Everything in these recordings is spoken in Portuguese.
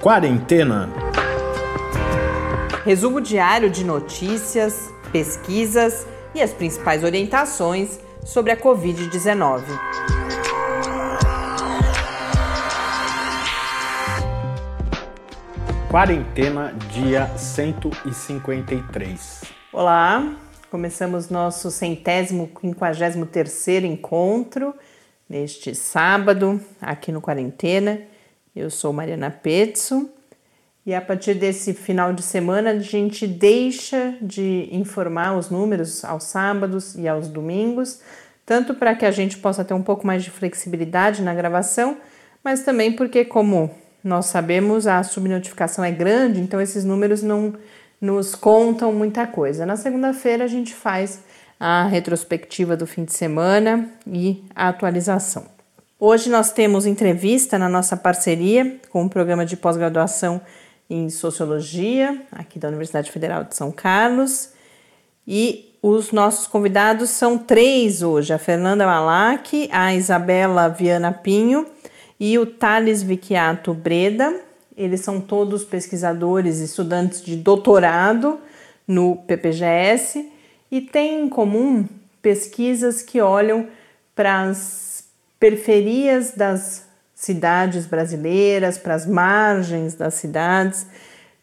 Quarentena. Resumo diário de notícias, pesquisas e as principais orientações sobre a Covid-19. Quarentena, dia 153. Olá, começamos nosso centésimo, quinquagésimo terceiro encontro neste sábado aqui no Quarentena. Eu sou Mariana Petzo e a partir desse final de semana a gente deixa de informar os números aos sábados e aos domingos, tanto para que a gente possa ter um pouco mais de flexibilidade na gravação, mas também porque, como nós sabemos, a subnotificação é grande, então esses números não nos contam muita coisa. Na segunda-feira a gente faz a retrospectiva do fim de semana e a atualização. Hoje nós temos entrevista na nossa parceria com o programa de pós-graduação em Sociologia, aqui da Universidade Federal de São Carlos. E os nossos convidados são três hoje: a Fernanda Malac, a Isabela Viana Pinho e o Thales Vicchiato Breda. Eles são todos pesquisadores e estudantes de doutorado no PPGS e têm em comum pesquisas que olham para as periferias das cidades brasileiras, para as margens das cidades,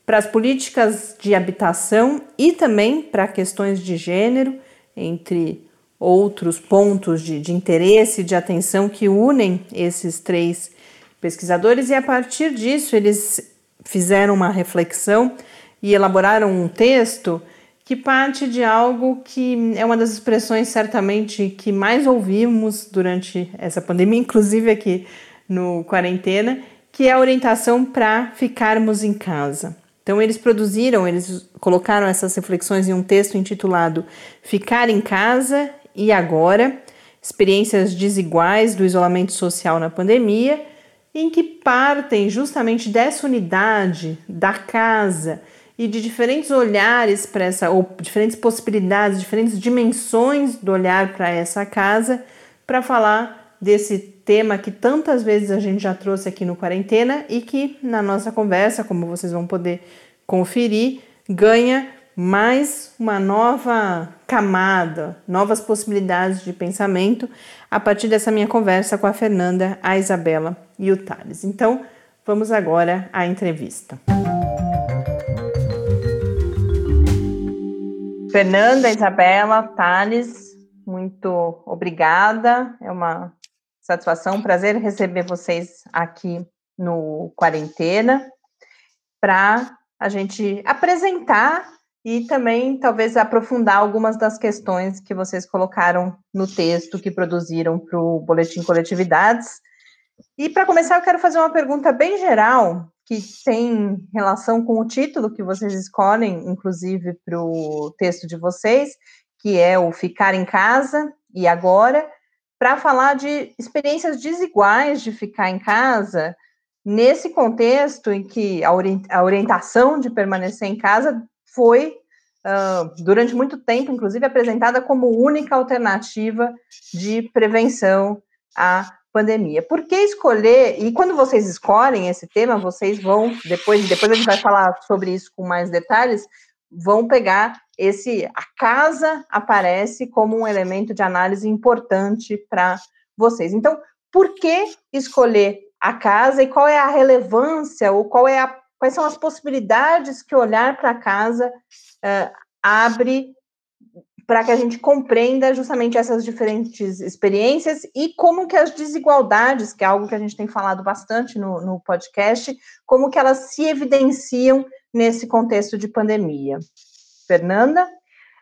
para as políticas de habitação e também para questões de gênero, entre outros pontos de, de interesse e de atenção que unem esses três pesquisadores, e a partir disso eles fizeram uma reflexão e elaboraram um texto que parte de algo que é uma das expressões certamente que mais ouvimos durante essa pandemia, inclusive aqui no quarentena, que é a orientação para ficarmos em casa. Então eles produziram, eles colocaram essas reflexões em um texto intitulado Ficar em casa e agora, experiências desiguais do isolamento social na pandemia, em que partem justamente dessa unidade da casa e de diferentes olhares para essa, ou diferentes possibilidades, diferentes dimensões do olhar para essa casa, para falar desse tema que tantas vezes a gente já trouxe aqui no Quarentena e que na nossa conversa, como vocês vão poder conferir, ganha mais uma nova camada, novas possibilidades de pensamento a partir dessa minha conversa com a Fernanda, a Isabela e o Thales. Então, vamos agora à entrevista. Fernanda, Isabela, Thales, muito obrigada. É uma satisfação, um prazer receber vocês aqui no Quarentena para a gente apresentar e também talvez aprofundar algumas das questões que vocês colocaram no texto que produziram para o Boletim Coletividades. E para começar, eu quero fazer uma pergunta bem geral, que tem relação com o título que vocês escolhem, inclusive para o texto de vocês, que é o Ficar em Casa e Agora, para falar de experiências desiguais de ficar em casa, nesse contexto em que a, orientação de permanecer em casa foi, uh, durante muito tempo, inclusive, apresentada como única alternativa de prevenção à pandemia. Por que escolher? E quando vocês escolhem esse tema, vocês vão depois, depois a gente vai falar sobre isso com mais detalhes, vão pegar esse a casa aparece como um elemento de análise importante para vocês. Então, por que escolher a casa e qual é a relevância ou qual é a, quais são as possibilidades que olhar para a casa uh, abre para que a gente compreenda justamente essas diferentes experiências e como que as desigualdades, que é algo que a gente tem falado bastante no, no podcast, como que elas se evidenciam nesse contexto de pandemia. Fernanda?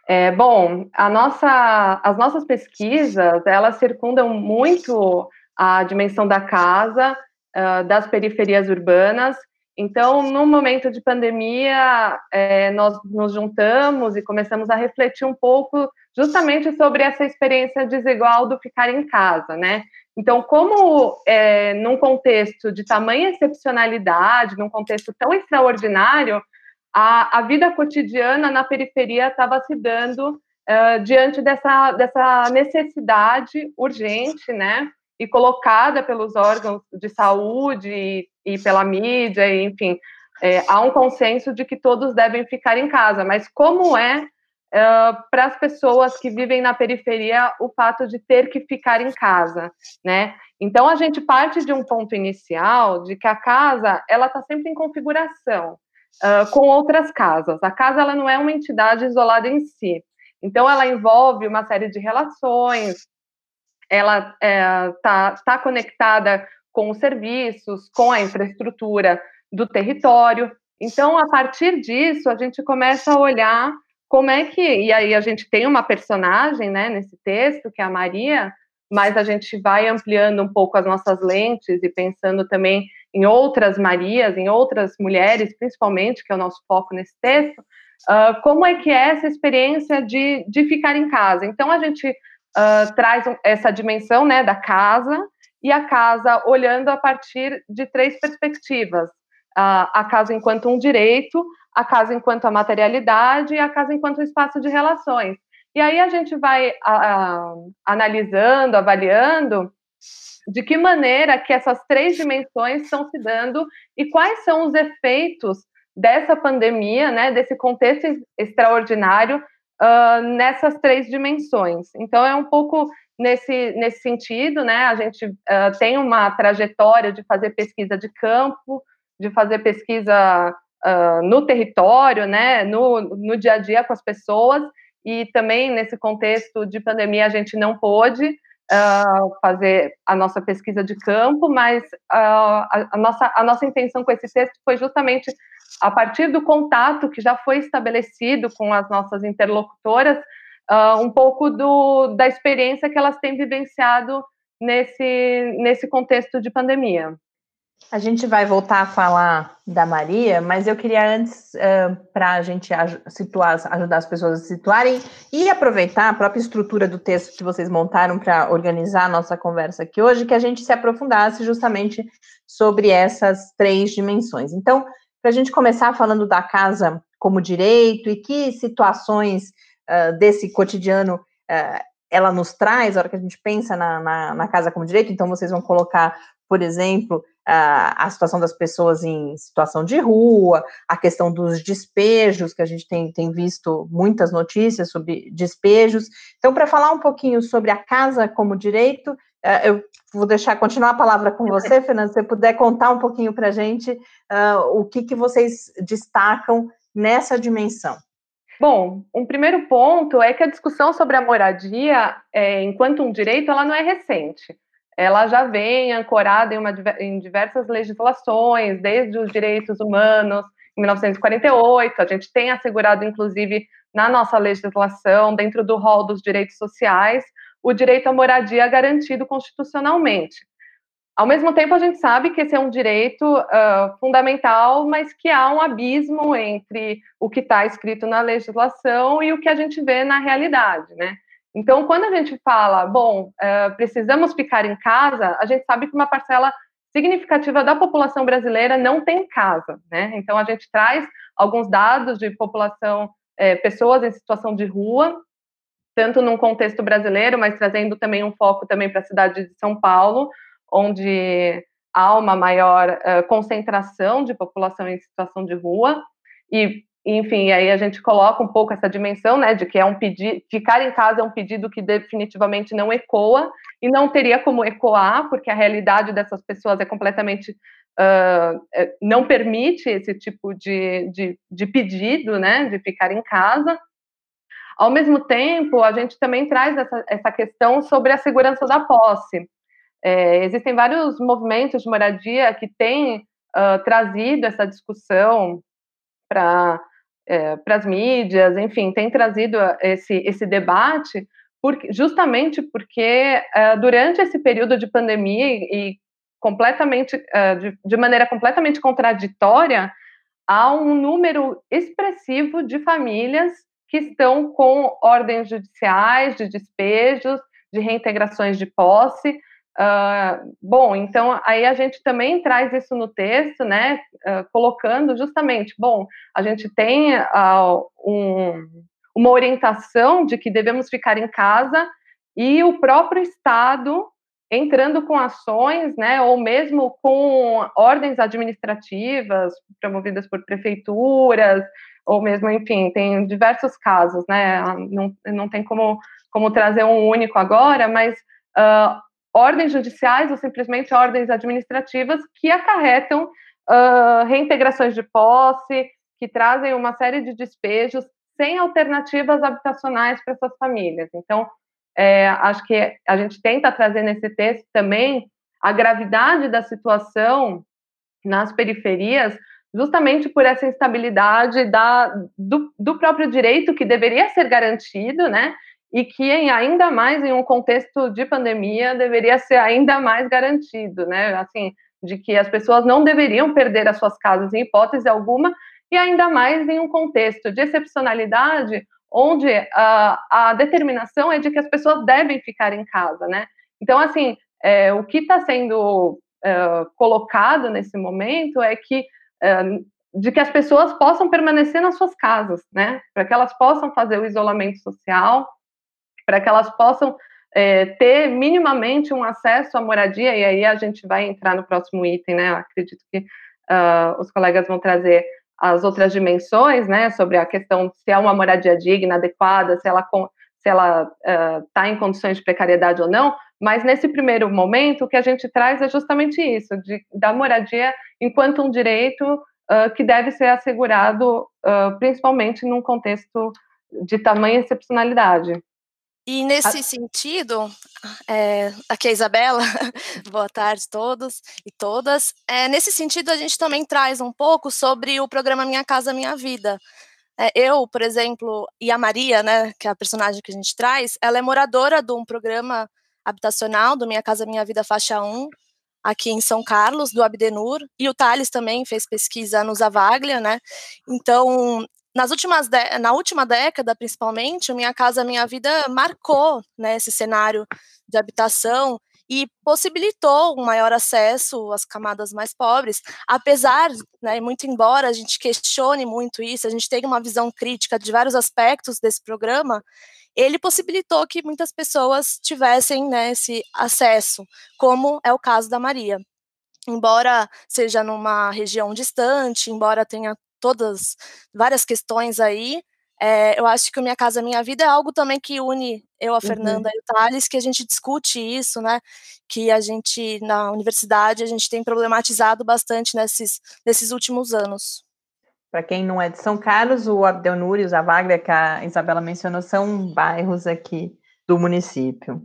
É, bom, nossa, as nossas pesquisas, elas circundam muito a dimensão da casa, uh, das periferias urbanas, então, no momento de pandemia, é, nós nos juntamos e começamos a refletir um pouco justamente sobre essa experiência desigual do ficar em casa, né? Então, como é, num contexto de tamanha excepcionalidade, num contexto tão extraordinário, a, a vida cotidiana na periferia estava se dando uh, diante dessa, dessa necessidade urgente, né? e colocada pelos órgãos de saúde e, pela mídia, e, enfim, é, há um consenso de que todos devem ficar em casa, mas como é uh, para as pessoas que vivem na periferia o fato de ter que ficar em casa, né? Então a gente parte de um ponto inicial de que a casa ela está sempre em configuração com outras casas. A casa ela não é uma entidade isolada em si. Então ela envolve uma série de relações, ela está é, tá, tá conectada com os serviços, com a infraestrutura do território. Então, a partir disso, a gente começa a olhar como é que. E aí, a gente tem uma personagem né, nesse texto, que é a Maria, mas a gente vai ampliando um pouco as nossas lentes e pensando também em outras Marias, em outras mulheres, principalmente, que é o nosso foco nesse texto, uh, como é que é essa experiência de, de ficar em casa. Então, a gente uh, traz essa dimensão né, da casa, e a casa olhando a partir de três perspectivas a, casa enquanto um direito, a casa enquanto a materialidade e a casa enquanto espaço de relações. E aí a gente vai a, a, analisando, avaliando de que maneira que essas três dimensões estão se dando e quais são os efeitos dessa pandemia, né, desse contexto extraordinário uh, nessas três dimensões. Então é um pouco nesse, nesse sentido, né, a gente uh, tem uma trajetória de fazer pesquisa de campo, de fazer pesquisa uh, no território, né, no, no dia a dia com as pessoas, e também nesse contexto de pandemia a gente não pôde uh, fazer a nossa pesquisa de campo, mas a, a, nossa, a nossa intenção com esse texto foi justamente a partir do contato que já foi estabelecido com as nossas interlocutoras, uh, um pouco do, da experiência que elas têm vivenciado nesse, nesse contexto de pandemia. A gente vai voltar a falar da Maria, mas eu queria antes, uh, para a gente situar, ajudar as pessoas a se situarem e aproveitar a própria estrutura do texto que vocês montaram para organizar a nossa conversa aqui hoje, que a gente se aprofundasse justamente sobre essas três dimensões. Então, para a gente começar falando da casa como direito e que situações uh, desse cotidiano uh, ela nos traz, a hora que a gente pensa na, na, na casa como direito, então vocês vão colocar, por exemplo, a, a situação das pessoas em situação de rua, a questão dos despejos, que a gente tem, tem visto muitas notícias sobre despejos. Então, para falar um pouquinho sobre a casa como direito, eu vou deixar continuar a palavra com você, Fernanda, se você puder contar um pouquinho para a gente uh, o que, que vocês destacam nessa dimensão. Bom, um primeiro ponto é que a discussão sobre a moradia, é, enquanto um direito, ela não é recente ela já vem ancorada em, uma, em diversas legislações, desde os direitos humanos, em 1948, a gente tem assegurado, inclusive, na nossa legislação, dentro do rol dos direitos sociais, o direito à moradia garantido constitucionalmente. Ao mesmo tempo, a gente sabe que esse é um direito uh, fundamental, mas que há um abismo entre o que está escrito na legislação e o que a gente vê na realidade, né? Então, quando a gente fala, bom, uh, precisamos ficar em casa, a gente sabe que uma parcela significativa da população brasileira não tem casa, né? Então, a gente traz alguns dados de população, é, pessoas em situação de rua, tanto num contexto brasileiro, mas trazendo também um foco também para a cidade de São Paulo, onde há uma maior uh, concentração de população em situação de rua, e enfim, aí a gente coloca um pouco essa dimensão, né, de que é um pedido, ficar em casa é um pedido que definitivamente não ecoa e não teria como ecoar, porque a realidade dessas pessoas é completamente uh, não permite esse tipo de, de, de pedido, né, de ficar em casa. Ao mesmo tempo, a gente também traz essa, essa questão sobre a segurança da posse. É, existem vários movimentos de moradia que têm uh, trazido essa discussão para é, as mídias, enfim, tem trazido esse, esse debate porque, justamente porque é, durante esse período de pandemia e completamente é, de, de maneira completamente contraditória, há um número expressivo de famílias que estão com ordens judiciais de despejos, de reintegrações de posse, Uh, bom, então aí a gente também traz isso no texto, né? Uh, colocando justamente, bom, a gente tem uh, um, uma orientação de que devemos ficar em casa e o próprio Estado entrando com ações, né, ou mesmo com ordens administrativas promovidas por prefeituras, ou mesmo, enfim, tem diversos casos, né, não, não tem como, como trazer um único agora, mas uh, ordens judiciais ou simplesmente ordens administrativas que acarretam uh, reintegrações de posse, que trazem uma série de despejos sem alternativas habitacionais para essas famílias. Então, é, acho que a gente tenta trazer nesse texto também a gravidade da situação nas periferias, justamente por essa instabilidade da, do, do próprio direito que deveria ser garantido, né? E que ainda mais em um contexto de pandemia deveria ser ainda mais garantido, né? Assim, de que as pessoas não deveriam perder as suas casas em hipótese alguma, e ainda mais em um contexto de excepcionalidade, onde a, a determinação é de que as pessoas devem ficar em casa, né? Então, assim, é, o que está sendo é, colocado nesse momento é que é, de que as pessoas possam permanecer nas suas casas, né? Para que elas possam fazer o isolamento social, para que elas possam é, ter minimamente um acesso à moradia, e aí a gente vai entrar no próximo item, né? Eu acredito que uh, os colegas vão trazer as outras dimensões, né, sobre a questão se é uma moradia digna, adequada, se ela se ela está uh, em condições de precariedade ou não, mas nesse primeiro momento o que a gente traz é justamente isso, de, da moradia enquanto um direito uh, que deve ser assegurado uh, principalmente num contexto de tamanha excepcionalidade. E nesse a... sentido, é, aqui é a Isabela, boa tarde a todos e todas. É, nesse sentido, a gente também traz um pouco sobre o programa Minha Casa Minha Vida. É, eu, por exemplo, e a Maria, né, que é a personagem que a gente traz, ela é moradora de um programa habitacional do Minha Casa Minha Vida Faixa 1, aqui em São Carlos, do Abdenur, e o Thales também fez pesquisa no Zavaglia, né? Então, nas últimas na última década, principalmente, Minha Casa Minha Vida marcou né, esse cenário de habitação e possibilitou um maior acesso às camadas mais pobres, apesar, né, muito embora a gente questione muito isso, a gente tenha uma visão crítica de vários aspectos desse programa, ele possibilitou que muitas pessoas tivessem né, esse acesso, como é o caso da Maria. Embora seja numa região distante, embora tenha todas, várias questões aí. É, eu acho que o Minha Casa Minha Vida é algo também que une eu, a uhum. Fernanda uhum. e o Thales, que a gente discute isso, né? Que a gente, na universidade, a gente tem problematizado bastante nesses, nesses últimos anos. Para quem não é de São Carlos, o Abdelnur e o Zavaglia, que a Isabela mencionou, são bairros aqui do município.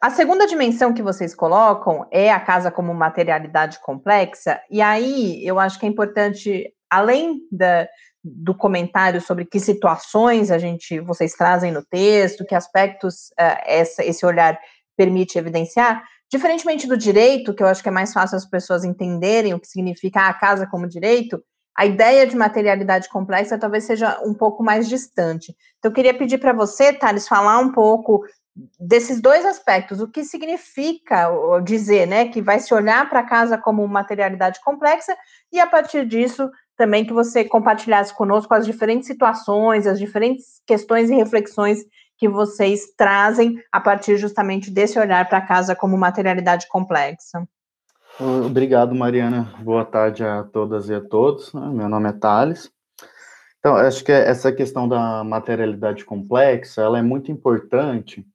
A segunda dimensão que vocês colocam é a casa como materialidade complexa, e aí eu acho que é importante além da, do comentário sobre que situações a gente vocês trazem no texto, que aspectos uh, essa, esse olhar permite evidenciar, diferentemente do direito, que eu acho que é mais fácil as pessoas entenderem o que significa a casa como direito, a ideia de materialidade complexa talvez seja um pouco mais distante. Então, eu queria pedir para você, Thales, falar um pouco desses dois aspectos, o que significa dizer, né, que vai se olhar para a casa como materialidade complexa e a partir disso também que você compartilhasse conosco as diferentes situações, as diferentes questões e reflexões que vocês trazem a partir justamente desse olhar para a casa como materialidade complexa. Obrigado, Mariana. Boa tarde a todas e a todos. Meu nome é Thales. Então, acho que essa questão da materialidade complexa, ela é muito importante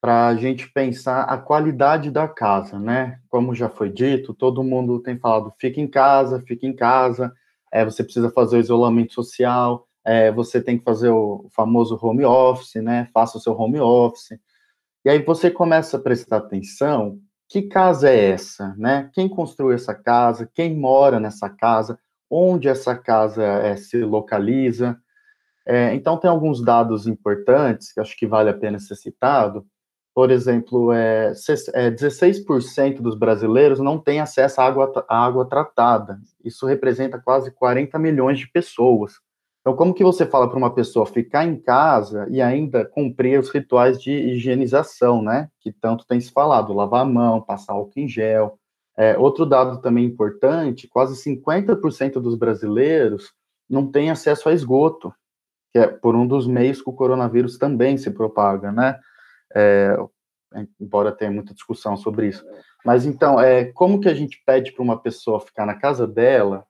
para a gente pensar a qualidade da casa, né? Como já foi dito, todo mundo tem falado, fica em casa, fica em casa, é, você precisa fazer o isolamento social, é, você tem que fazer o famoso home office, né? Faça o seu home office. E aí você começa a prestar atenção, que casa é essa, né? Quem construiu essa casa? Quem mora nessa casa? Onde essa casa é, se localiza? É, então tem alguns dados importantes que acho que vale a pena ser citado. Por exemplo, é, 16% é, dos brasileiros não têm acesso à água, à água tratada. Isso representa quase 40 milhões de pessoas. Então, como que você fala para uma pessoa ficar em casa e ainda cumprir os rituais de higienização, né? Que tanto tem se falado, lavar a mão, passar álcool em gel. É, outro dado também importante, quase 50% dos brasileiros não têm acesso a esgoto, que é por um dos meios que o coronavírus também se propaga, né? É, embora tenha muita discussão sobre isso. Mas então, é, como que a gente pede para uma pessoa ficar na casa dela,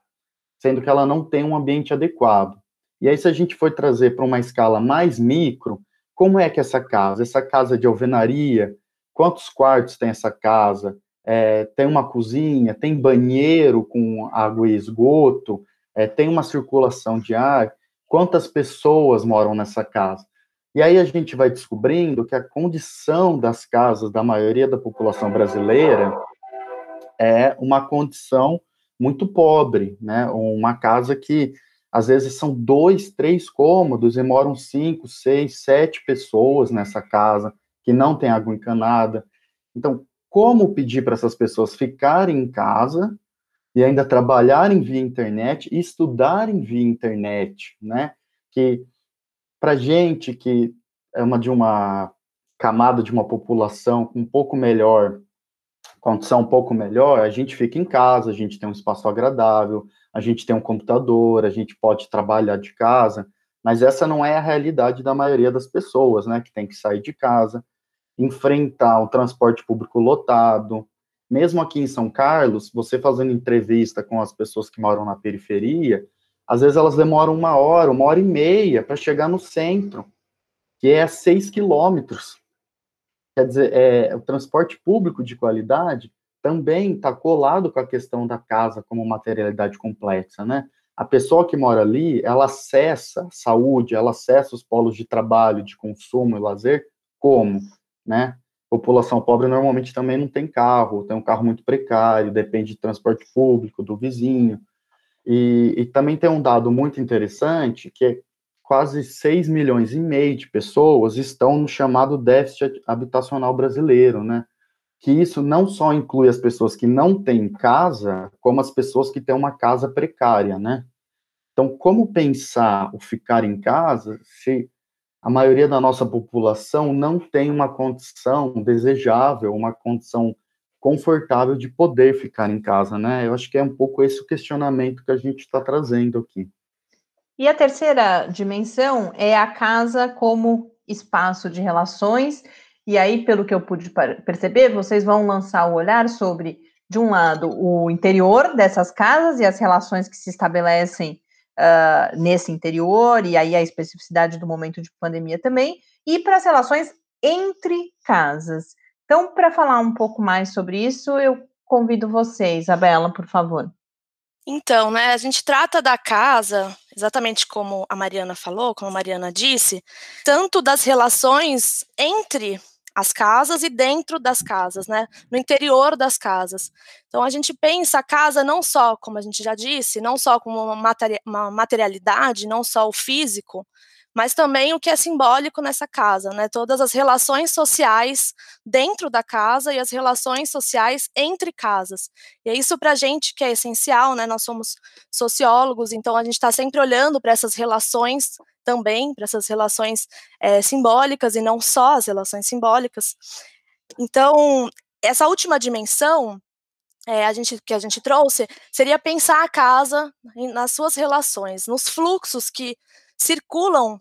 sendo que ela não tem um ambiente adequado? E aí, se a gente for trazer para uma escala mais micro, como é que essa casa, essa casa de alvenaria, quantos quartos tem essa casa? É, tem uma cozinha, tem banheiro com água e esgoto, é, tem uma circulação de ar, quantas pessoas moram nessa casa? E aí a gente vai descobrindo que a condição das casas da maioria da população brasileira é uma condição muito pobre, né? Uma casa que às vezes são dois, três cômodos e moram cinco, seis, sete pessoas nessa casa que não tem água encanada. Então, como pedir para essas pessoas ficarem em casa e ainda trabalharem via internet e estudarem via internet, né? Que para gente que é uma de uma camada de uma população com um pouco melhor condição um pouco melhor, a gente fica em casa, a gente tem um espaço agradável, a gente tem um computador, a gente pode trabalhar de casa, mas essa não é a realidade da maioria das pessoas, né, que tem que sair de casa, enfrentar um transporte público lotado. Mesmo aqui em São Carlos, você fazendo entrevista com as pessoas que moram na periferia, às vezes elas demoram uma hora, uma hora e meia para chegar no centro, que é seis quilômetros. Quer dizer, é, o transporte público de qualidade também está colado com a questão da casa como materialidade complexa, né? A pessoa que mora ali, ela acessa saúde, ela acessa os polos de trabalho, de consumo e lazer, como, né? População pobre normalmente também não tem carro, tem um carro muito precário, depende de transporte público, do vizinho. E, e também tem um dado muito interessante, que é quase 6 milhões e meio de pessoas estão no chamado déficit habitacional brasileiro, né? que isso não só inclui as pessoas que não têm casa, como as pessoas que têm uma casa precária, né? Então, como pensar o ficar em casa se a maioria da nossa população não tem uma condição desejável, uma condição confortável de poder ficar em casa, né? Eu acho que é um pouco esse o questionamento que a gente está trazendo aqui. E a terceira dimensão é a casa como espaço de relações e aí, pelo que eu pude perceber, vocês vão lançar o olhar sobre, de um lado, o interior dessas casas e as relações que se estabelecem uh, nesse interior, e aí a especificidade do momento de pandemia também, e para as relações entre casas. Então, para falar um pouco mais sobre isso, eu convido você, Isabela, por favor. Então, né, a gente trata da casa, exatamente como a Mariana falou, como a Mariana disse, tanto das relações entre as casas e dentro das casas, né? No interior das casas. Então a gente pensa a casa não só, como a gente já disse, não só como uma, uma materialidade, não só o físico, mas também o que é simbólico nessa casa, né? Todas as relações sociais dentro da casa e as relações sociais entre casas. E é isso para a gente que é essencial, né? Nós somos sociólogos, então a gente está sempre olhando para essas relações também para essas relações é, simbólicas e não só as relações simbólicas. Então, essa última dimensão é, a gente, que a gente trouxe seria pensar a casa nas suas relações, nos fluxos que circulam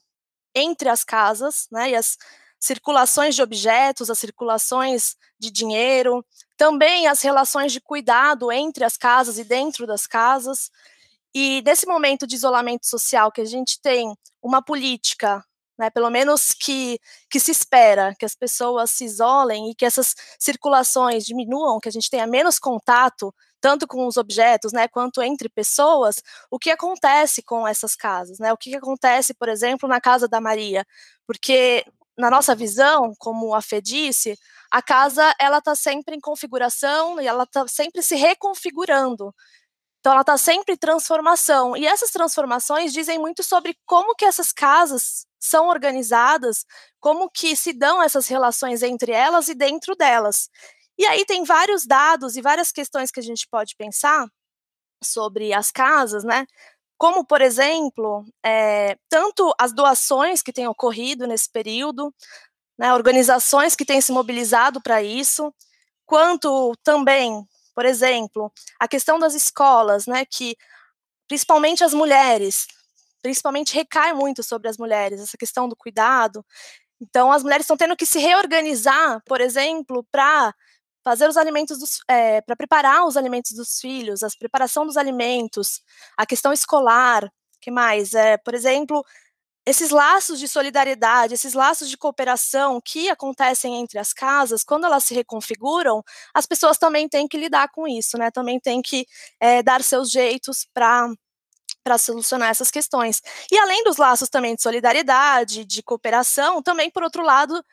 entre as casas, né, e as circulações de objetos, as circulações de dinheiro, também as relações de cuidado entre as casas e dentro das casas, e nesse momento de isolamento social que a gente tem uma política, né, pelo menos que, que se espera que as pessoas se isolem e que essas circulações diminuam, que a gente tenha menos contato, tanto com os objetos, né, quanto entre pessoas, o que acontece com essas casas, né? O que acontece, por exemplo, na casa da Maria? Porque na nossa visão, como a Fê disse, a casa ela está sempre em configuração e ela está sempre se reconfigurando. Então ela está sempre em transformação. E essas transformações dizem muito sobre como que essas casas são organizadas, como que se dão essas relações entre elas e dentro delas. E aí tem vários dados e várias questões que a gente pode pensar sobre as casas, né? Como, por exemplo, é, tanto as doações que têm ocorrido nesse período, né, organizações que têm se mobilizado para isso, quanto também por exemplo, a questão das escolas, né, que principalmente as mulheres, principalmente recai muito sobre as mulheres, essa questão do cuidado. Então, as mulheres estão tendo que se reorganizar, por exemplo, para fazer os alimentos é, para preparar os alimentos dos filhos, a preparação dos alimentos, a questão escolar, que mais? É, por exemplo, esses laços de solidariedade, esses laços de cooperação que acontecem entre as casas, quando elas se reconfiguram, as pessoas também têm que lidar com isso, né? Também têm que é, dar seus jeitos para para solucionar essas questões. E além dos laços também de solidariedade, de cooperação, também, por outro lado,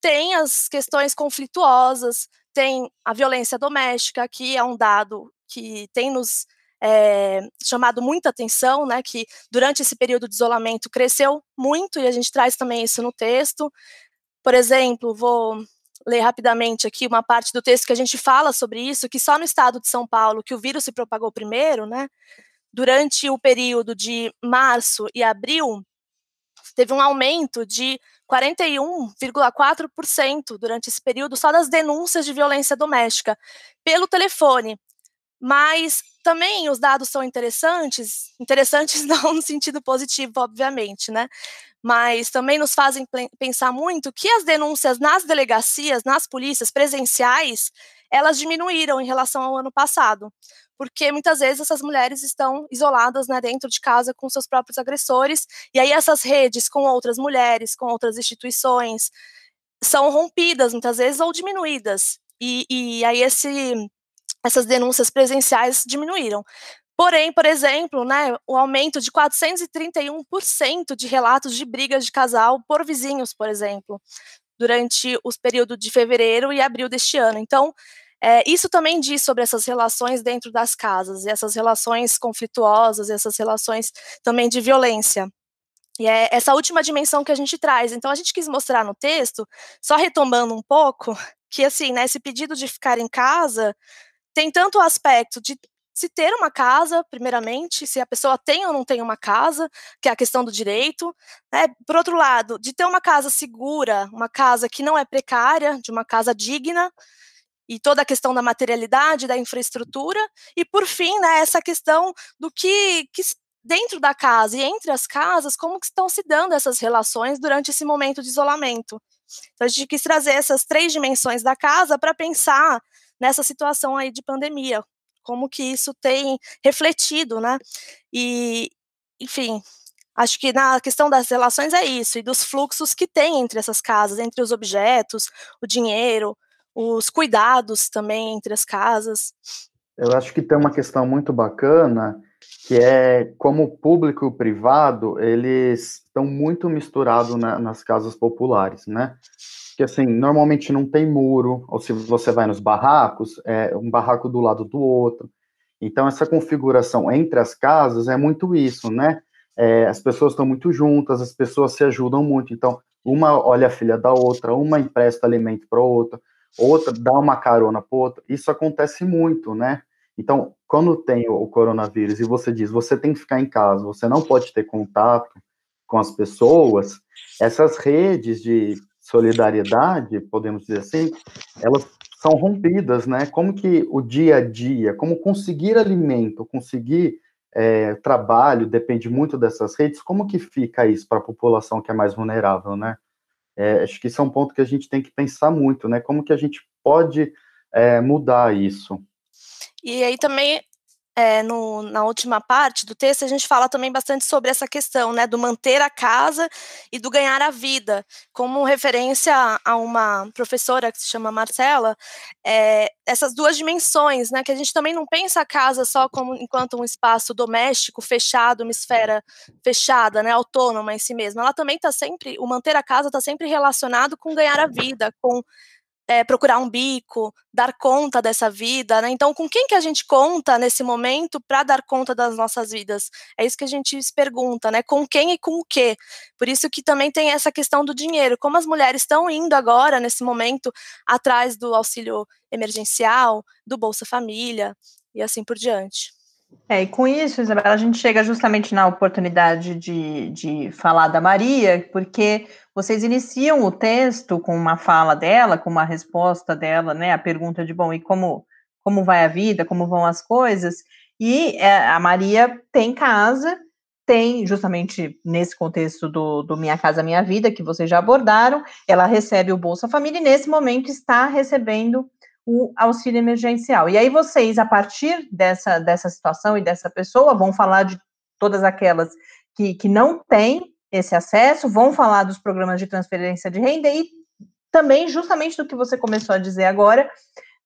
tem as questões conflituosas, tem a violência doméstica, que é um dado que tem nos é, chamado muita atenção, né, que durante esse período de isolamento cresceu muito, e a gente traz também isso no texto. Por exemplo, vou ler rapidamente aqui uma parte do texto que a gente fala sobre isso, que só no estado de São Paulo, que o vírus se propagou primeiro, né, durante o período de março e abril, teve um aumento de 41,4% durante esse período só das denúncias de violência doméstica pelo telefone. Mas também os dados são interessantes, interessantes não no sentido positivo, obviamente, né? Mas também nos fazem pensar muito que as denúncias nas delegacias, nas polícias presenciais, elas diminuíram em relação ao ano passado porque muitas vezes essas mulheres estão isoladas né, dentro de casa com seus próprios agressores, e aí essas redes com outras mulheres, com outras instituições, são rompidas muitas vezes ou diminuídas. E, e aí esse, essas denúncias presenciais diminuíram. Porém, por exemplo, né, o aumento de 431% de relatos de brigas de casal por vizinhos, por exemplo, durante os períodos de fevereiro e abril deste ano. Então, é, isso também diz sobre essas relações dentro das casas, e essas relações conflituosas, essas relações também de violência. E é essa última dimensão que a gente traz. Então, a gente quis mostrar no texto, só retomando um pouco, que assim, né, esse pedido de ficar em casa tem tanto o aspecto de se ter uma casa, primeiramente, se a pessoa tem ou não tem uma casa, que é a questão do direito. Né? Por outro lado, de ter uma casa segura, uma casa que não é precária, de uma casa digna, e toda a questão da materialidade, da infraestrutura, e por fim, né, essa questão do que, que dentro da casa e entre as casas, como que estão se dando essas relações durante esse momento de isolamento. Então a gente quis trazer essas três dimensões da casa para pensar nessa situação aí de pandemia, como que isso tem refletido, né? E, enfim, acho que na questão das relações é isso, e dos fluxos que tem entre essas casas, entre os objetos, o dinheiro, os cuidados também entre as casas. Eu acho que tem uma questão muito bacana, que é como o público e o privado, eles estão muito misturados na, nas casas populares, né? Que assim, normalmente não tem muro, ou se você vai nos barracos, é um barraco do lado do outro. Então, essa configuração entre as casas é muito isso, né? É, as pessoas estão muito juntas, as pessoas se ajudam muito. Então, uma olha a filha da outra, uma empresta alimento para outra, outra dá uma carona para outra. Isso acontece muito, né? Então, quando tem o coronavírus e você diz, você tem que ficar em casa, você não pode ter contato com as pessoas, essas redes de solidariedade, podemos dizer assim, elas são rompidas, né? Como que o dia a dia, como conseguir alimento, conseguir é, trabalho, depende muito dessas redes, como que fica isso para a população que é mais vulnerável, né? É, acho que isso é um ponto que a gente tem que pensar muito, né? Como que a gente pode é, mudar isso? E aí também é, no, na última parte do texto, a gente fala também bastante sobre essa questão, né, do manter a casa e do ganhar a vida, como referência a uma professora que se chama Marcela, é, essas duas dimensões, né, que a gente também não pensa a casa só como enquanto um espaço doméstico, fechado, uma esfera fechada, né, autônoma em si mesma, ela também está sempre, o manter a casa está sempre relacionado com ganhar a vida, com é, procurar um bico, dar conta dessa vida, né? Então, com quem que a gente conta nesse momento para dar conta das nossas vidas? É isso que a gente se pergunta, né? Com quem e com o quê? Por isso que também tem essa questão do dinheiro. Como as mulheres estão indo agora, nesse momento, atrás do auxílio emergencial, do Bolsa Família e assim por diante. É, e com isso, Isabela, a gente chega justamente na oportunidade de, de falar da Maria, porque vocês iniciam o texto com uma fala dela, com uma resposta dela, né? A pergunta de, bom, e como, como vai a vida, como vão as coisas? E é, a Maria tem casa tem, justamente nesse contexto do, do Minha Casa Minha Vida, que vocês já abordaram, ela recebe o Bolsa Família e nesse momento está recebendo o auxílio emergencial. E aí vocês, a partir dessa, dessa situação e dessa pessoa, vão falar de todas aquelas que, que não têm esse acesso, vão falar dos programas de transferência de renda e também, justamente do que você começou a dizer agora,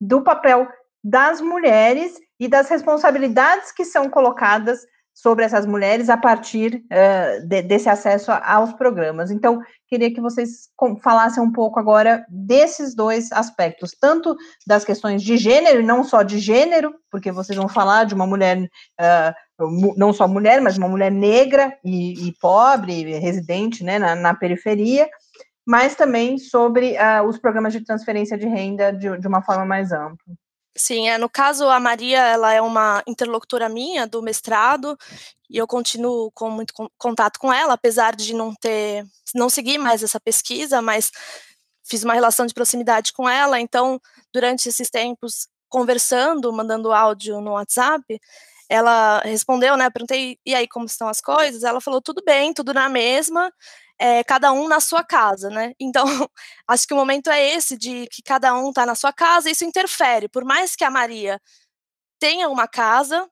do papel das mulheres e das responsabilidades que são colocadas sobre essas mulheres a partir uh, de, desse acesso aos programas. Então, queria que vocês falassem um pouco agora desses dois aspectos, tanto das questões de gênero, e não só de gênero, porque vocês vão falar de uma mulher, uh, não só mulher, mas uma mulher negra e, e pobre, residente né, na, na, periferia, mas também sobre uh, os programas de transferência de renda de, de uma forma mais ampla. Sim, é, no caso, a Maria, ela é uma interlocutora minha do mestrado, e eu continuo com muito contato com ela, apesar de não ter, não seguir mais essa pesquisa, mas fiz uma relação de proximidade com ela, então, durante esses tempos, conversando, mandando áudio no WhatsApp, ela respondeu, né, perguntei, e aí, como estão as coisas? Ela falou, tudo bem, tudo na mesma, é, cada um na sua casa, né? Então, acho que o momento é esse de que cada um está na sua casa, isso interfere. Por mais que a Maria tenha uma casa,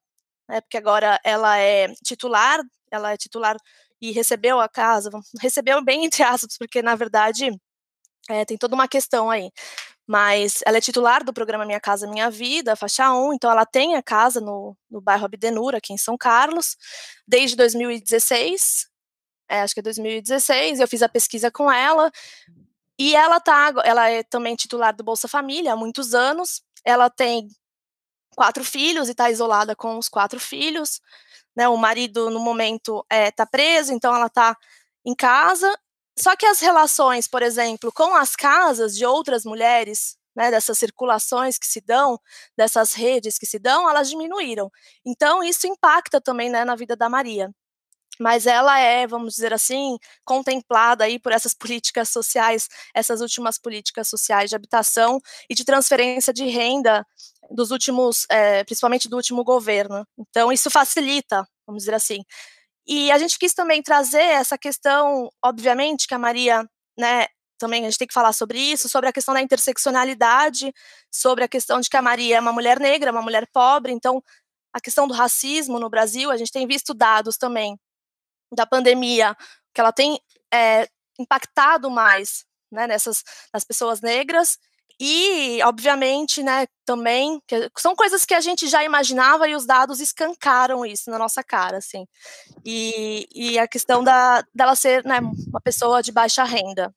né, porque agora ela é titular, ela é titular e recebeu a casa, recebeu bem entre aspas, porque na verdade é, tem toda uma questão aí. Mas ela é titular do programa Minha Casa Minha Vida, faixa 1, então ela tem a casa no, no bairro Abdenura, aqui em São Carlos, desde 2016, é, acho que é 2016, eu fiz a pesquisa com ela, e ela tá, ela é também titular do Bolsa Família há muitos anos, ela tem quatro filhos e está isolada com os quatro filhos, né, o marido no momento está é, preso, então ela está em casa, só que as relações, por exemplo, com as casas de outras mulheres, né, dessas circulações que se dão, dessas redes que se dão, elas diminuíram. Então, isso impacta também né, na vida da Maria mas ela é, vamos dizer assim, contemplada aí por essas políticas sociais, essas últimas políticas sociais de habitação e de transferência de renda dos últimos, é, principalmente do último governo. Então, isso facilita, vamos dizer assim. E a gente quis também trazer essa questão, obviamente, que a Maria, né, também a gente tem que falar sobre isso, sobre a questão da interseccionalidade, sobre a questão de que a Maria é uma mulher negra, uma mulher pobre, então a questão do racismo no Brasil, a gente tem visto dados também da pandemia, que ela tem é, impactado mais né, nessas nas pessoas negras e, obviamente, né, também, são coisas que a gente já imaginava e os dados escancaram isso na nossa cara, assim. E, e a questão da, dela ser né, uma pessoa de baixa renda.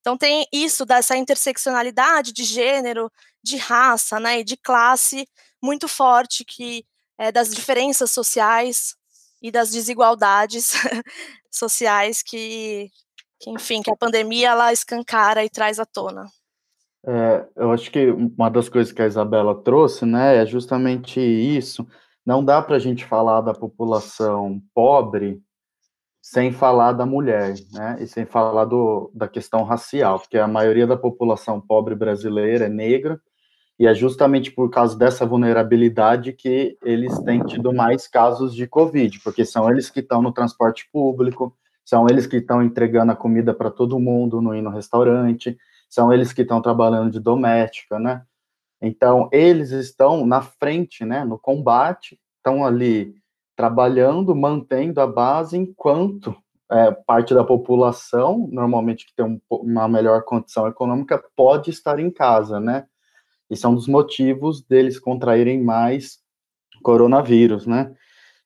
Então tem isso dessa interseccionalidade de gênero, de raça, né, e de classe muito forte que é, das diferenças sociais e das desigualdades sociais que, que, enfim, que a pandemia ela escancara e traz à tona. É, eu acho que uma das coisas que a Isabela trouxe, né, é justamente isso. Não dá para a gente falar da população pobre sem falar da mulher, né, e sem falar do, da questão racial, porque a maioria da população pobre brasileira é negra, e é justamente por causa dessa vulnerabilidade que eles têm tido mais casos de Covid, porque são eles que estão no transporte público, são eles que estão entregando a comida para todo mundo no ir no restaurante, são eles que estão trabalhando de doméstica, né? Então, eles estão na frente, né, no combate, estão ali trabalhando, mantendo a base, enquanto é, parte da população, normalmente que tem um, uma melhor condição econômica, pode estar em casa, né? E são dos motivos deles contraírem mais coronavírus, né?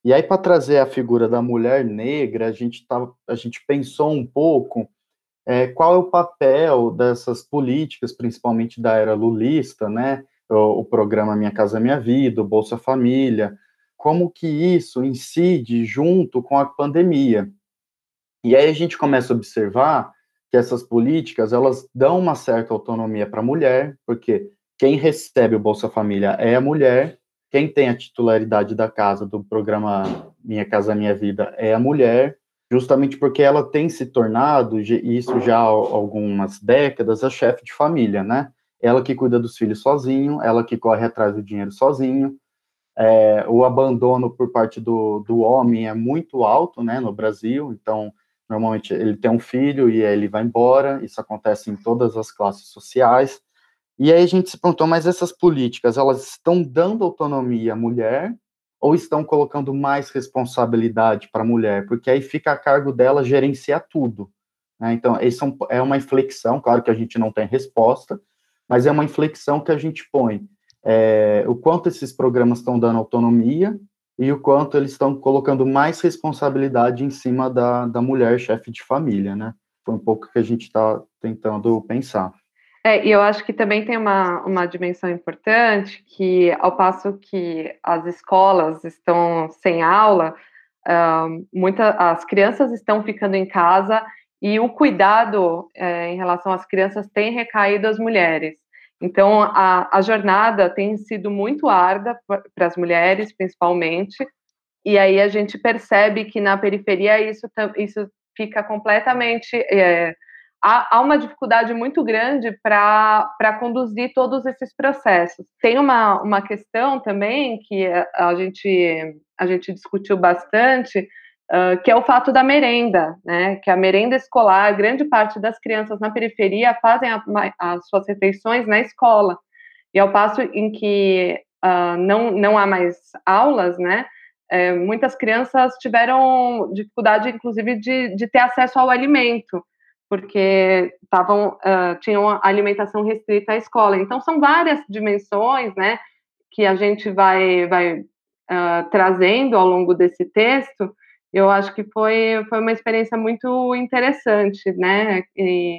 E aí, para trazer a figura da mulher negra, a gente, tá, a gente pensou um pouco é, qual é o papel dessas políticas, principalmente da era lulista, né? O, o, programa Minha Casa Minha Vida, o Bolsa Família, como que isso incide junto com a pandemia. E aí a gente começa a observar que essas políticas, elas dão uma certa autonomia para a mulher, porque quem recebe o Bolsa Família é a mulher, quem tem a titularidade da casa do programa Minha Casa Minha Vida é a mulher, justamente porque ela tem se tornado, isso já há algumas décadas, a chefe de família, né? Ela que cuida dos filhos sozinho, ela que corre atrás do dinheiro sozinho, É, o abandono por parte do, do homem é muito alto, né, no Brasil, então, normalmente ele tem um filho e ele vai embora, isso acontece em todas as classes sociais, e aí a gente se perguntou, mas essas políticas, elas estão dando autonomia à mulher ou estão colocando mais responsabilidade para a mulher? Porque aí fica a cargo dela gerenciar tudo. Né? Então, isso é uma inflexão, claro que a gente não tem resposta, mas é uma inflexão que a gente põe. É, o quanto esses programas estão dando autonomia e o quanto eles estão colocando mais responsabilidade em cima da, da mulher chefe de família, né? Foi um pouco que a gente está tentando pensar. É, e eu acho que também tem uma, uma dimensão importante que, ao passo que as escolas estão sem aula, uh, muita, as crianças estão ficando em casa e o cuidado é, em relação às crianças tem recaído às mulheres. Então, a, a jornada tem sido muito árdua para as mulheres, principalmente, e aí a gente percebe que na periferia isso, isso fica completamente. É, há, há uma dificuldade muito grande para conduzir todos esses processos. Tem uma, uma questão também que a gente, a gente discutiu bastante, uh, que é o fato da merenda, né? Que a merenda escolar, grande parte das crianças na periferia fazem a, as suas refeições na escola. E ao passo em que uh, não, não há mais aulas, né? É, muitas crianças tiveram dificuldade, inclusive, de, de ter acesso ao alimento porque estavam uh, tinham alimentação restrita à escola. Então são várias dimensões, né, que a gente vai vai uh, trazendo ao longo desse texto. Eu acho que foi foi uma experiência muito interessante, né, e,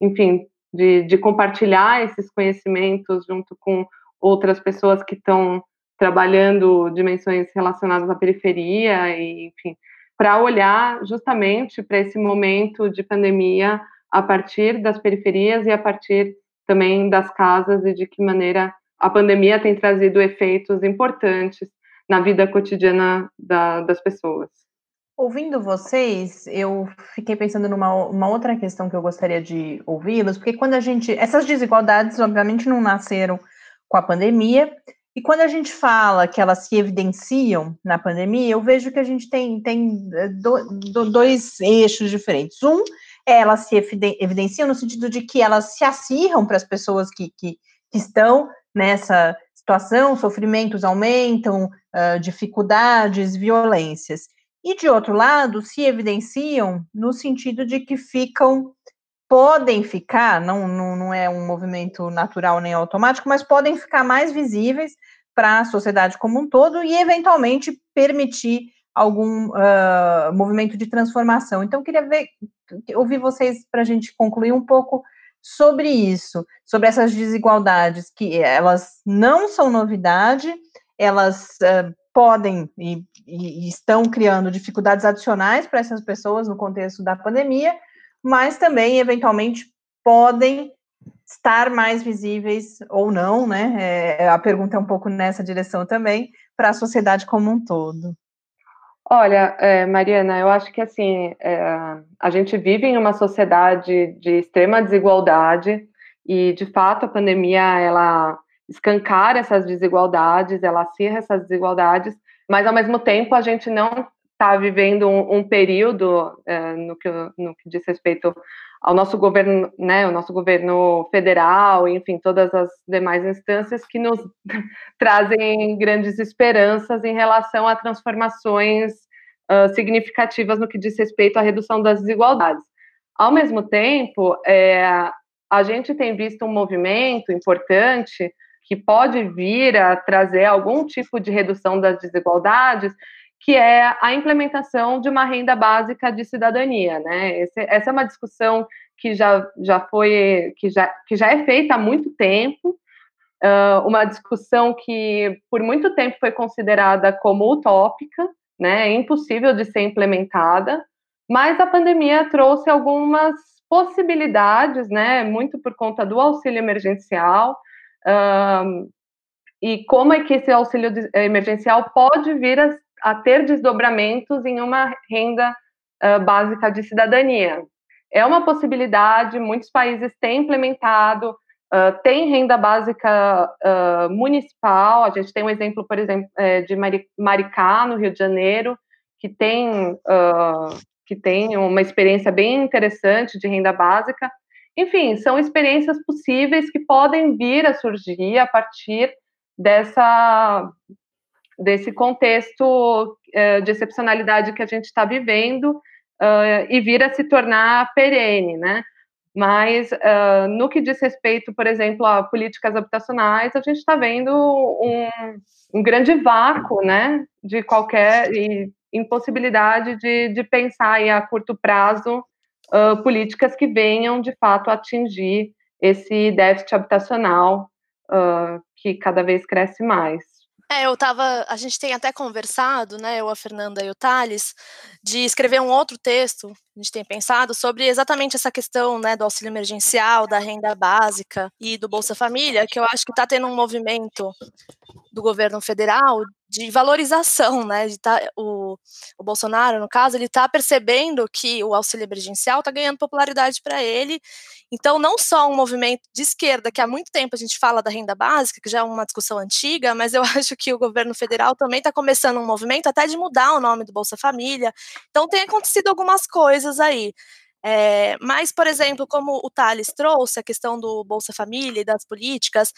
enfim, de, de compartilhar esses conhecimentos junto com outras pessoas que estão trabalhando dimensões relacionadas à periferia e, enfim, para olhar justamente para esse momento de pandemia a partir das periferias e a partir também das casas e de que maneira a pandemia tem trazido efeitos importantes na vida cotidiana da, das pessoas. Ouvindo vocês, eu fiquei pensando numa uma outra questão que eu gostaria de ouvi-los, porque quando a gente. Essas desigualdades, obviamente, não nasceram com a pandemia, e quando a gente fala que elas se evidenciam na pandemia, eu vejo que a gente tem, tem eh, do, do, dois eixos diferentes. Um, elas se evidenciam no sentido de que elas se acirram para as pessoas que, que, que, estão nessa situação, sofrimentos aumentam, uh, dificuldades, violências. E, de outro lado, se evidenciam no sentido de que ficam podem ficar, não, não, não é um movimento natural nem automático, mas podem ficar mais visíveis para a sociedade como um todo e, eventualmente, permitir algum uh, movimento de transformação. Então, queria ver, ouvir vocês para a gente concluir um pouco sobre isso, sobre essas desigualdades, que elas não são novidade, elas uh, podem e, e estão criando dificuldades adicionais para essas pessoas no contexto da pandemia, mas também, eventualmente, podem estar mais visíveis ou não, né? É, a pergunta é um pouco nessa direção também, para a sociedade como um todo. Olha, é, Mariana, eu acho que assim é, a gente vive em uma sociedade de extrema desigualdade e, de fato, a pandemia ela escancara essas desigualdades, ela acirra essas desigualdades, mas ao mesmo tempo a gente não está vivendo um, um período é, no, que, no que diz respeito ao nosso governo, né, o nosso governo federal, enfim, todas as demais instâncias que nos trazem grandes esperanças em relação a transformações uh, significativas no que diz respeito à redução das desigualdades. Ao mesmo tempo, é, a gente tem visto um movimento importante que pode vir a trazer algum tipo de redução das desigualdades, que é a implementação de uma renda básica de cidadania, né? Esse, essa é uma discussão que já, já foi, que já, que já é feita há muito tempo, uh, uma discussão que por muito tempo foi considerada como utópica, né? É impossível de ser implementada, mas a pandemia trouxe algumas possibilidades, né? Muito por conta do auxílio emergencial. Uh, e como é que esse auxílio emergencial pode vir a a ter desdobramentos em uma renda uh, básica de cidadania. É uma possibilidade, muitos países têm implementado, Uh, tem renda básica uh, municipal, a gente tem um exemplo, por exemplo, é, de Maricá, no Rio de Janeiro, que tem, que tem uma experiência bem interessante de renda básica. Enfim, são experiências possíveis que podem vir a surgir a partir dessa, desse contexto de excepcionalidade que a gente está vivendo e vir a se tornar perene, né? Mas uh, no que diz respeito, por exemplo, a políticas habitacionais, a gente está vendo um, um, grande vácuo, né, de qualquer impossibilidade de, de pensar a curto prazo políticas que venham de fato atingir esse déficit habitacional que cada vez cresce mais. É, eu tava. A gente tem até conversado, né? Eu, a Fernanda e o Thales, de escrever um outro texto, a gente tem pensado, sobre exatamente essa questão né, do auxílio emergencial, da renda básica e do Bolsa Família, que eu acho que está tendo um movimento do governo federal de valorização, né? De tá, o, o Bolsonaro, no caso, ele está percebendo que o auxílio emergencial está ganhando popularidade para ele. Então, não só um movimento de esquerda, que há muito tempo a gente fala da renda básica, que já é uma discussão antiga, mas eu acho que o governo federal também está começando um movimento até de mudar o nome do Bolsa Família. Então, tem acontecido algumas coisas aí. É, mas, por exemplo, como o Thales trouxe, a questão do Bolsa Família e das políticas,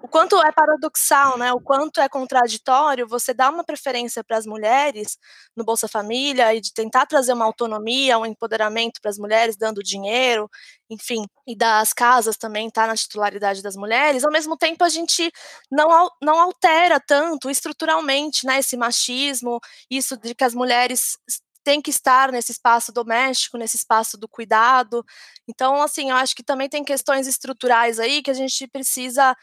o quanto é paradoxal, né? O quanto é contraditório você dar uma preferência para as mulheres no Bolsa Família e de tentar trazer uma autonomia, um empoderamento para as mulheres, dando dinheiro, enfim, e das casas também tá na titularidade das mulheres. Ao mesmo tempo, a gente não, não altera tanto estruturalmente, né? Esse machismo, isso de que as mulheres têm que estar nesse espaço doméstico, nesse espaço do cuidado. Então, assim, eu acho que também tem questões estruturais aí que a gente precisa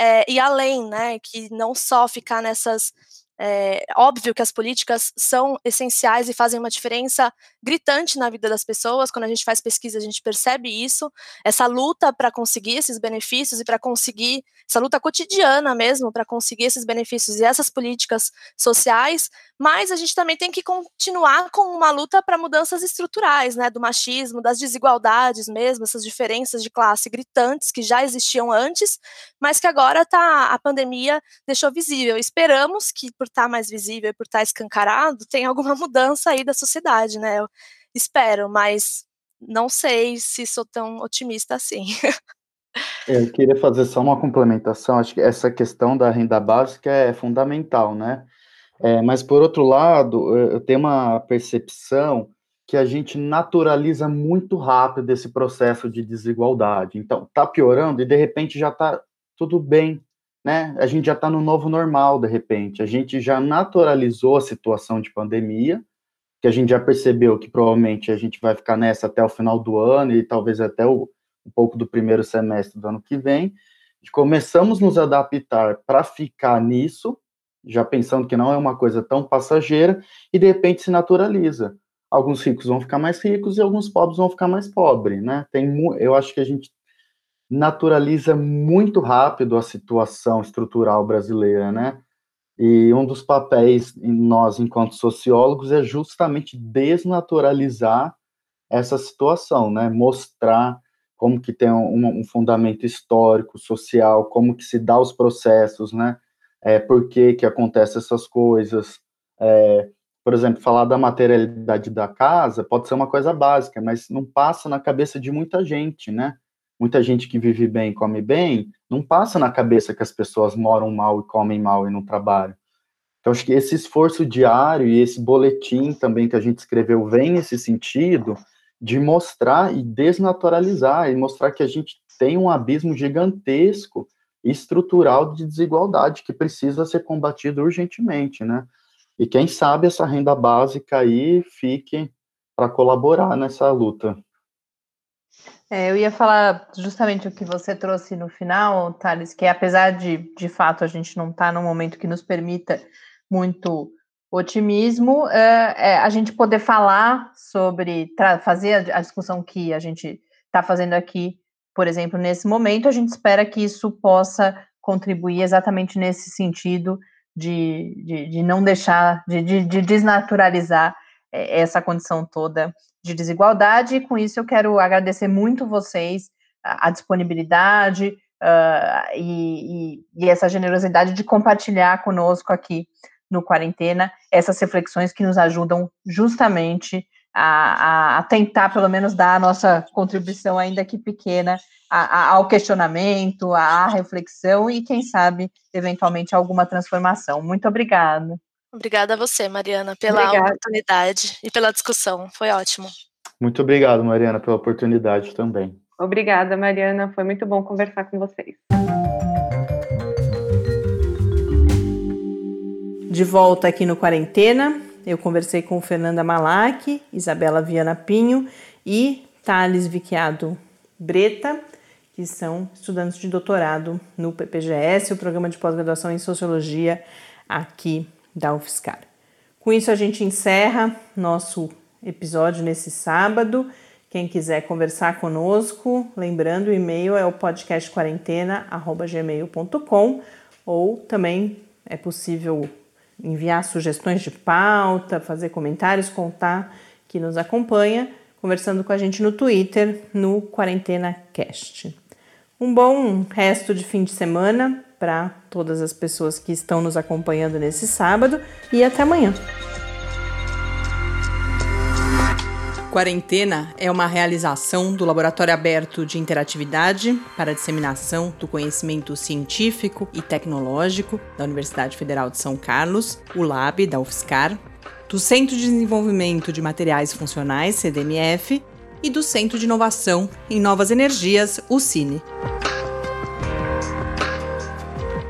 é, e além, né, que não só ficar nessas é óbvio que as políticas são essenciais e fazem uma diferença gritante na vida das pessoas. Quando a gente faz pesquisa, a gente percebe isso. Essa luta para conseguir esses benefícios e para conseguir essa luta cotidiana mesmo para conseguir esses benefícios e essas políticas sociais. Mas a gente também tem que continuar com uma luta para mudanças estruturais, né, do machismo, das desigualdades mesmo, essas diferenças de classe gritantes que já existiam antes, mas que agora tá a pandemia deixou visível. Esperamos que por estar tá mais visível por estar tá escancarado, tenha alguma mudança aí da sociedade, né? Eu espero, mas não sei se sou tão otimista assim. Eu queria fazer só uma complementação. Acho que essa questão da renda básica é fundamental, né? É, mas, por outro lado, eu tenho uma percepção que a gente naturaliza muito rápido esse processo de desigualdade. Então, tá piorando e de repente já tá tudo bem, né? A gente já está no novo normal, de repente. A gente já naturalizou a situação de pandemia, que a gente já percebeu que provavelmente a gente vai ficar nessa até o final do ano e talvez até o, um pouco do primeiro semestre do ano que vem. E começamos a nos adaptar para ficar nisso, já pensando que não é uma coisa tão passageira, e de repente se naturaliza. Alguns ricos vão ficar mais ricos e alguns pobres vão ficar mais pobres, né? Tem, eu acho que a gente naturaliza muito rápido a situação estrutural brasileira, né? E um dos papéis nós, enquanto sociólogos, é justamente desnaturalizar essa situação, né? Mostrar como que tem um, um fundamento histórico, social, como que se dá os processos, né? É, por que que acontecem essas coisas. É, por exemplo, falar da materialidade da casa pode ser uma coisa básica, mas não passa na cabeça de muita gente, né? Muita gente que vive bem e come bem, não passa na cabeça que as pessoas moram mal e comem mal e não trabalham. Então, acho que esse esforço diário e esse boletim também que a gente escreveu vem nesse sentido de mostrar e desnaturalizar e mostrar que a gente tem um abismo gigantesco estrutural de desigualdade que precisa ser combatido urgentemente, né? E quem sabe essa renda básica aí fique para colaborar nessa luta. É, eu ia falar justamente o que você trouxe no final, Thales, que apesar de, de fato, a gente não estar tá num momento que nos permita muito otimismo, é, é, a gente poder falar sobre, fazer a, a discussão que a gente está fazendo aqui, por exemplo, nesse momento, a gente espera que isso possa contribuir exatamente nesse sentido de, de, de não deixar, de, de, de desnaturalizar essa condição toda de desigualdade, e com isso eu quero agradecer muito vocês, a, a disponibilidade, uh, e, e, e essa generosidade de compartilhar conosco aqui no Quarentena essas reflexões que nos ajudam justamente a, a, a, tentar, pelo menos, dar a nossa contribuição, ainda que pequena, ao questionamento, à reflexão e, quem sabe, eventualmente, alguma transformação. Muito obrigada. Obrigada a você, Mariana, pela obrigada. oportunidade e pela discussão. Foi ótimo. Muito obrigado, Mariana, pela oportunidade também. Obrigada, Mariana. Foi muito bom conversar com vocês. De volta aqui no Quarentena, eu conversei com Fernanda Malac, Isabela Viana Pinho e Thales Viquiado Breta, que são estudantes de doutorado no PPGS, o Programa de Pós-Graduação em Sociologia aqui da UFSCar. Com isso, a gente encerra nosso episódio nesse sábado. Quem quiser conversar conosco, lembrando, o e-mail é o podcastquarentena.gmail.com ou também é possível enviar sugestões de pauta, fazer comentários, contar que nos acompanha, conversando com a gente no Twitter, no Quarentena Cast. Um bom resto de fim de semana para todas as pessoas que estão nos acompanhando nesse sábado e até amanhã. Quarentena é uma realização do Laboratório Aberto de Interatividade para Disseminação do Conhecimento Científico e Tecnológico da Universidade Federal de São Carlos, o LAB da UFSCar, do Centro de Desenvolvimento de Materiais Funcionais, CDMF, e do Centro de Inovação em Novas Energias, o CINE.